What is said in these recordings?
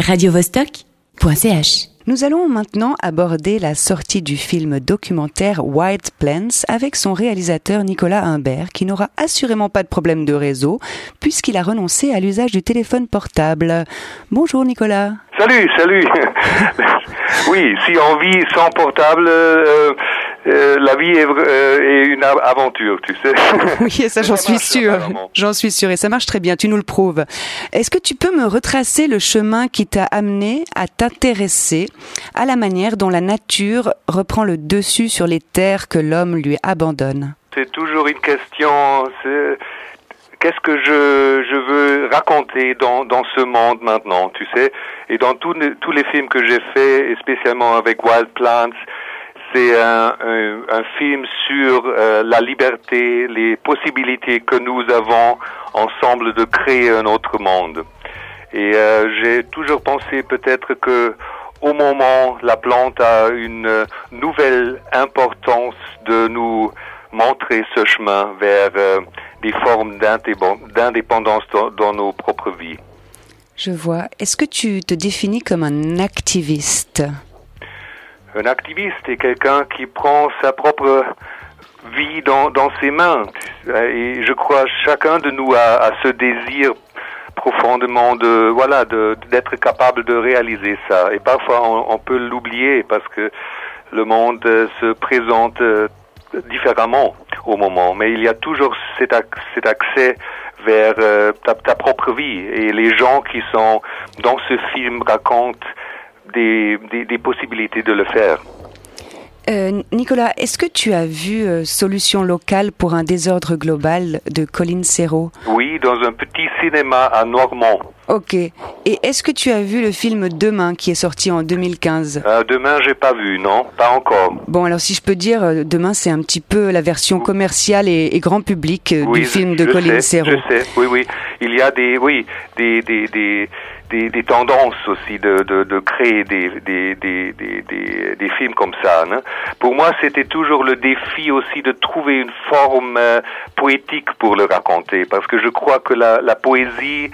radiovostok.ch Nous allons maintenant aborder la sortie du film documentaire Wild Plants avec son réalisateur Nicolas Humbert qui n'aura assurément pas de problème de réseau puisqu'il a renoncé à l'usage du téléphone portable. Bonjour Nicolas. Salut, salut. oui, si on vit sans portable, euh, euh, la vie est, euh, est, une aventure, tu sais. oui, ça, j'en suis sûr. J'en suis sûr et ça marche très bien. Tu nous le prouves. Est-ce que tu peux me retracer le chemin qui t'a amené à t'intéresser à la manière dont la nature reprend le dessus sur les terres que l'homme lui abandonne? C'est toujours une question qu'est-ce que je, je veux raconter dans, dans ce monde maintenant, tu sais? Et dans tous tous les films que j'ai faits, et spécialement avec Wild Plants, c'est un, film sur euh, la liberté, les possibilités que nous avons ensemble de créer un autre monde. Et euh, j'ai toujours pensé peut-être que au moment la plante a une nouvelle importance de nous montrer ce chemin vers euh, des formes d'indépendance dans, nos propres vies. Je vois. Est-ce que tu te définis comme un activiste? Un activiste est quelqu'un qui prend sa propre vie dans, dans, ses mains. Et je crois chacun de nous a, a ce désir profondément de voilà d'être capable de réaliser ça. Et parfois on, on peut l'oublier parce que le monde se présente différemment au moment, mais il y a toujours cet, accès vers euh, ta, ta, propre vie et les gens qui sont dans ce film racontent des, des, des possibilités de le faire. Euh, Nicolas, est-ce que tu as vu euh, Solution locale pour un désordre global de Colin Serrault? Oui, dans un petit cinéma à Normand. Ok. Et est-ce que tu as vu le film Demain qui est sorti en 2015 euh, Demain, j'ai pas vu, non, pas encore. Bon, alors si je peux dire, euh, Demain, c'est un petit peu la version commerciale et, et grand public oui, du film de sais, Serrault. Je sais, oui, oui. Il y a des, oui, des, des, des des, tendances aussi de, de, créer des, des, des, films comme ça. Hein. Pour moi, c'était toujours le défi aussi de trouver une forme euh, poétique pour le raconter, parce que je crois que la, poésie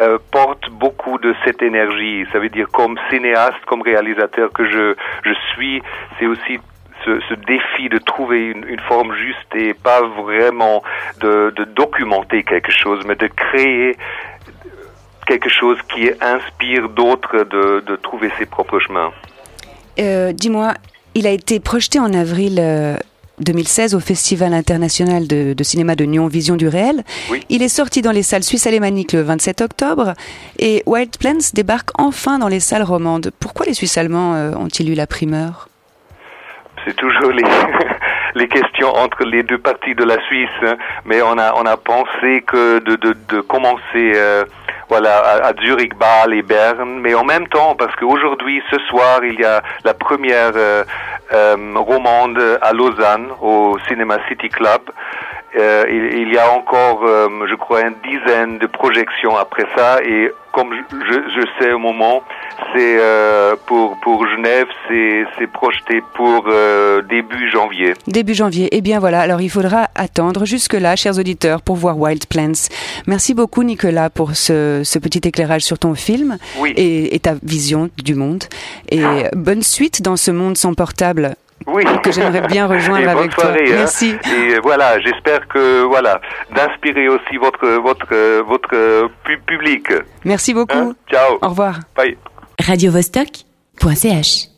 euh, porte beaucoup de cette énergie. Ça veut dire comme cinéaste, comme réalisateur que je, je suis, c'est aussi ce, défi de trouver une, forme juste et pas vraiment de documenter quelque chose, mais de créer quelque chose qui inspire d'autres de, de, trouver ses propres chemins. Euh, Dis-moi, il a été projeté en avril euh, 2016 au Festival international de, de, cinéma de Nyon Vision du réel. Oui. Il est sorti dans les salles suisses alémaniques le 27 octobre et Wild Plants débarque enfin dans les salles romandes. Pourquoi les Suisses allemands euh, ont-ils eu la primeur? C'est toujours les les questions entre les deux parties de la Suisse, hein. mais on a on a pensé que de de, de commencer euh, voilà, à, à, Zurich, Bâle et Berne, mais en même temps, parce qu'aujourd'hui, ce soir, il y a la première euh, euh, romande à Lausanne, au Cinema City Club. Euh, il, il, y a encore, je crois, une dizaine de projections après ça, et comme je, je sais au moment, c'est pour pour Genève, c'est projeté pour début janvier. Début janvier. Eh bien voilà. Alors il faudra attendre jusque là, chers auditeurs, pour voir Wild Plants. Merci beaucoup, Nicolas, pour ce ce petit éclairage sur ton film oui. et, et, ta vision du monde. Et ah. bonne suite dans ce monde sans portable. Oui. que j'aimerais bien rejoindre avec soirée, toi. Hein. Merci. Et voilà, j'espère que voilà d'inspirer aussi votre votre votre public. Merci beaucoup. Hein? Ciao. Au revoir. Bye. radiovostok.ch